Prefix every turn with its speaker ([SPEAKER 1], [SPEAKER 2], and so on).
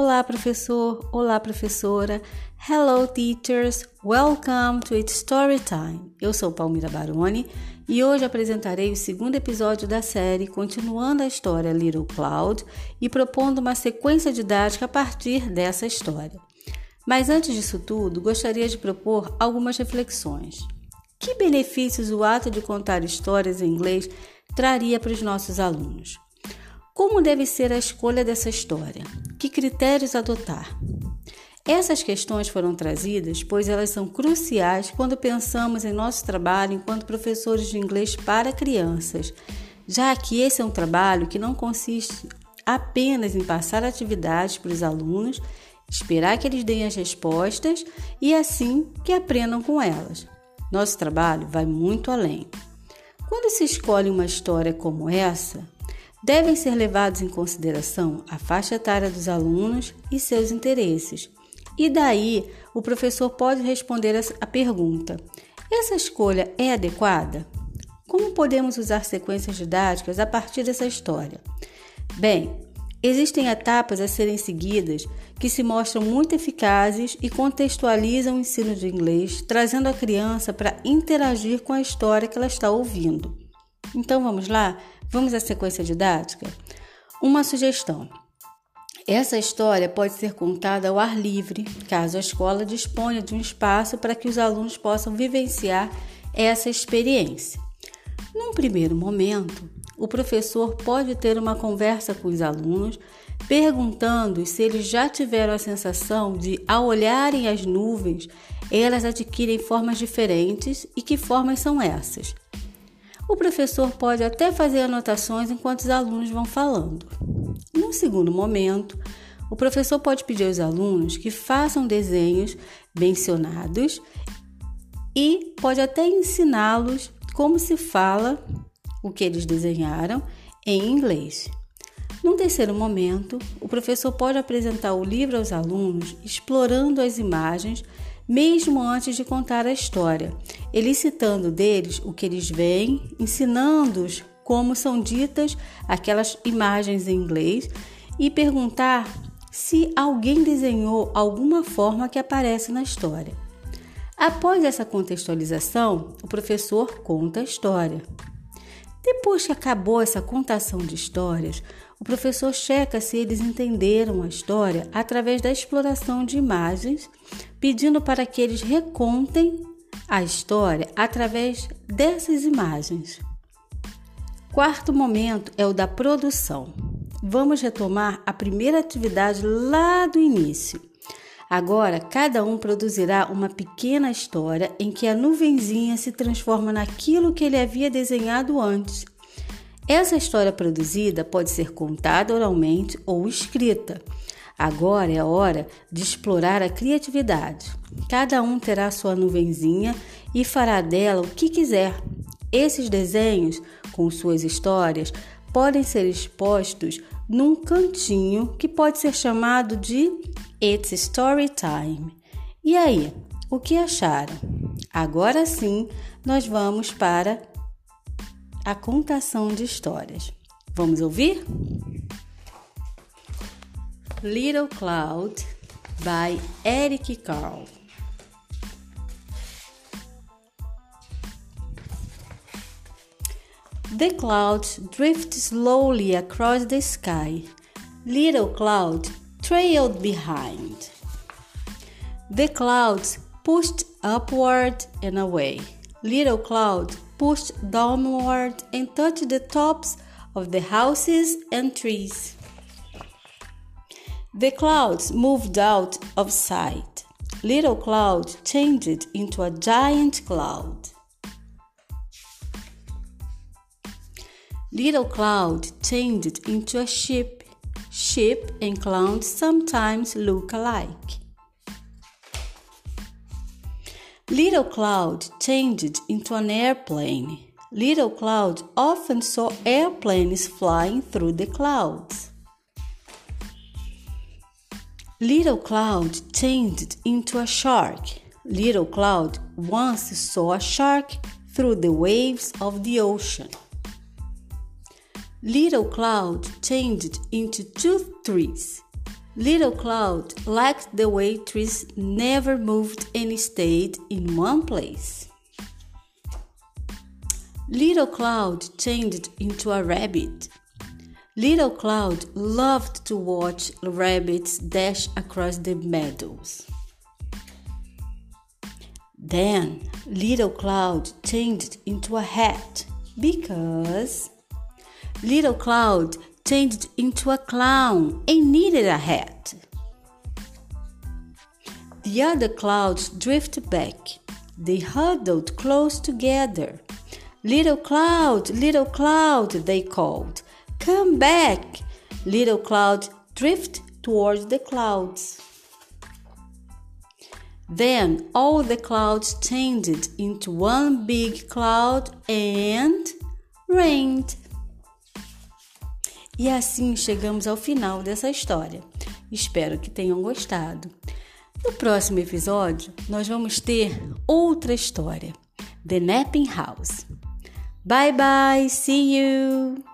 [SPEAKER 1] Olá, professor. Olá, professora. Hello, teachers. Welcome to It's Story Time. Eu sou Palmira Baroni e hoje apresentarei o segundo episódio da série, continuando a história Little Cloud e propondo uma sequência didática a partir dessa história. Mas antes disso tudo, gostaria de propor algumas reflexões. Que benefícios o ato de contar histórias em inglês traria para os nossos alunos? Como deve ser a escolha dessa história? Que critérios adotar? Essas questões foram trazidas pois elas são cruciais quando pensamos em nosso trabalho enquanto professores de inglês para crianças, já que esse é um trabalho que não consiste apenas em passar atividades para os alunos, esperar que eles deem as respostas e assim que aprendam com elas. Nosso trabalho vai muito além. Quando se escolhe uma história como essa, Devem ser levados em consideração a faixa etária dos alunos e seus interesses. E daí, o professor pode responder a pergunta: essa escolha é adequada? Como podemos usar sequências didáticas a partir dessa história? Bem, existem etapas a serem seguidas que se mostram muito eficazes e contextualizam o ensino de inglês, trazendo a criança para interagir com a história que ela está ouvindo. Então vamos lá? Vamos à sequência didática? Uma sugestão. Essa história pode ser contada ao ar livre, caso a escola disponha de um espaço para que os alunos possam vivenciar essa experiência. Num primeiro momento, o professor pode ter uma conversa com os alunos, perguntando se eles já tiveram a sensação de, ao olharem as nuvens, elas adquirem formas diferentes e que formas são essas. O professor pode até fazer anotações enquanto os alunos vão falando. Num segundo momento, o professor pode pedir aos alunos que façam desenhos mencionados e pode até ensiná-los como se fala o que eles desenharam em inglês. Num terceiro momento, o professor pode apresentar o livro aos alunos, explorando as imagens mesmo antes de contar a história, elicitando deles o que eles veem, ensinando-os como são ditas aquelas imagens em inglês e perguntar se alguém desenhou alguma forma que aparece na história. Após essa contextualização, o professor conta a história. Depois que acabou essa contação de histórias, o professor checa se eles entenderam a história através da exploração de imagens, pedindo para que eles recontem a história através dessas imagens. Quarto momento é o da produção. Vamos retomar a primeira atividade lá do início. Agora, cada um produzirá uma pequena história em que a nuvenzinha se transforma naquilo que ele havia desenhado antes. Essa história produzida pode ser contada oralmente ou escrita. Agora é a hora de explorar a criatividade. Cada um terá sua nuvenzinha e fará dela o que quiser. Esses desenhos, com suas histórias, podem ser expostos num cantinho que pode ser chamado de It's Story Time. E aí, o que acharam? Agora sim, nós vamos para a contação de histórias. Vamos ouvir? Little Cloud by Eric Carle. The clouds drift slowly across the sky. Little Cloud trailed behind. The clouds pushed upward and away. Little Cloud pushed downward and touched the tops of the houses and trees. The clouds moved out of sight. Little Cloud changed into a giant cloud. Little Cloud changed into a ship. Ship and cloud sometimes look alike. Little Cloud changed into an airplane. Little Cloud often saw airplanes flying through the clouds. Little Cloud changed into a shark. Little Cloud once saw a shark through the waves of the ocean. Little Cloud changed into two trees. Little Cloud liked the way trees never moved and stayed in one place. Little Cloud changed into a rabbit. Little Cloud loved to watch rabbits dash across the meadows. Then Little Cloud changed into a hat because Little Cloud changed into a clown and needed a hat. The other clouds drifted back. They huddled close together. Little cloud, little cloud, they called. Come back. Little cloud drift towards the clouds. Then all the clouds changed into one big cloud and rained. E assim chegamos ao final dessa história. Espero que tenham gostado. No próximo episódio, nós vamos ter outra história: The Napping House. Bye bye, see you!